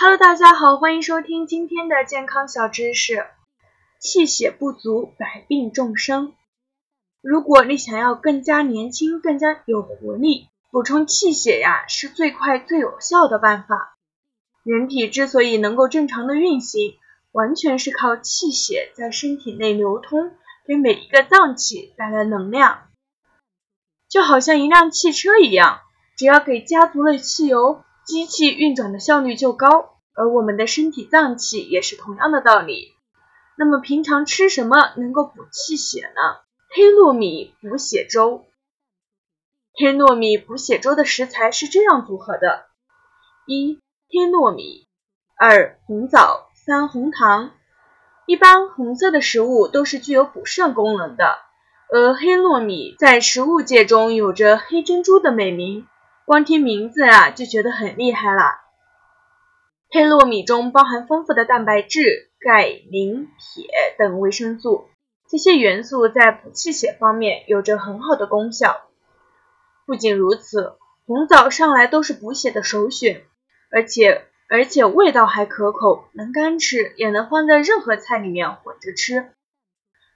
Hello，大家好，欢迎收听今天的健康小知识。气血不足，百病众生。如果你想要更加年轻、更加有活力，补充气血呀，是最快最有效的办法。人体之所以能够正常的运行，完全是靠气血在身体内流通，给每一个脏器带来能量。就好像一辆汽车一样，只要给加足了汽油，机器运转的效率就高。而我们的身体脏器也是同样的道理。那么平常吃什么能够补气血呢？黑糯米补血粥。黑糯米补血粥的食材是这样组合的：一、黑糯米；二、红枣；三、红糖。一般红色的食物都是具有补肾功能的。而黑糯米在食物界中有着“黑珍珠”的美名，光听名字啊就觉得很厉害了。黑糯米中包含丰富的蛋白质、钙、磷、铁等维生素，这些元素在补气血方面有着很好的功效。不仅如此，红枣上来都是补血的首选，而且而且味道还可口，能干吃，也能放在任何菜里面混着吃。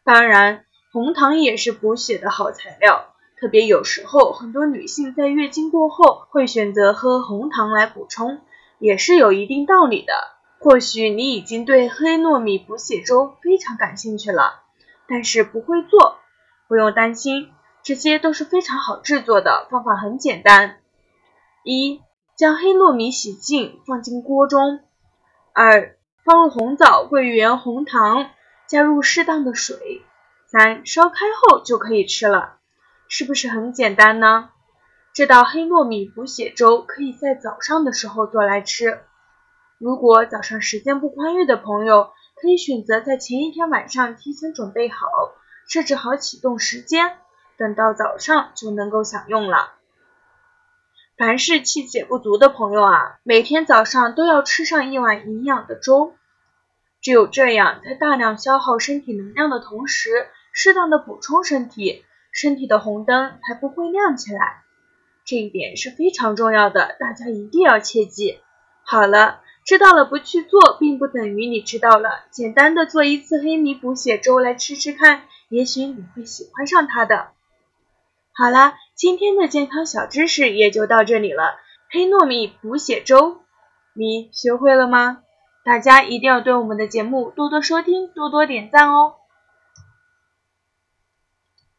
当然。红糖也是补血的好材料，特别有时候很多女性在月经过后会选择喝红糖来补充，也是有一定道理的。或许你已经对黑糯米补血粥非常感兴趣了，但是不会做，不用担心，这些都是非常好制作的，方法很简单：一、将黑糯米洗净放进锅中；二、放入红枣、桂圆、红糖，加入适当的水。三烧开后就可以吃了，是不是很简单呢？这道黑糯米补血粥可以在早上的时候做来吃。如果早上时间不宽裕的朋友，可以选择在前一天晚上提前准备好，设置好启动时间，等到早上就能够享用了。凡是气血不足的朋友啊，每天早上都要吃上一碗营养的粥，只有这样，在大量消耗身体能量的同时，适当的补充身体，身体的红灯才不会亮起来，这一点是非常重要的，大家一定要切记。好了，知道了不去做，并不等于你知道了。简单的做一次黑米补血粥来吃吃看，也许你会喜欢上它的。好了，今天的健康小知识也就到这里了。黑糯米补血粥，你学会了吗？大家一定要对我们的节目多多收听，多多点赞哦。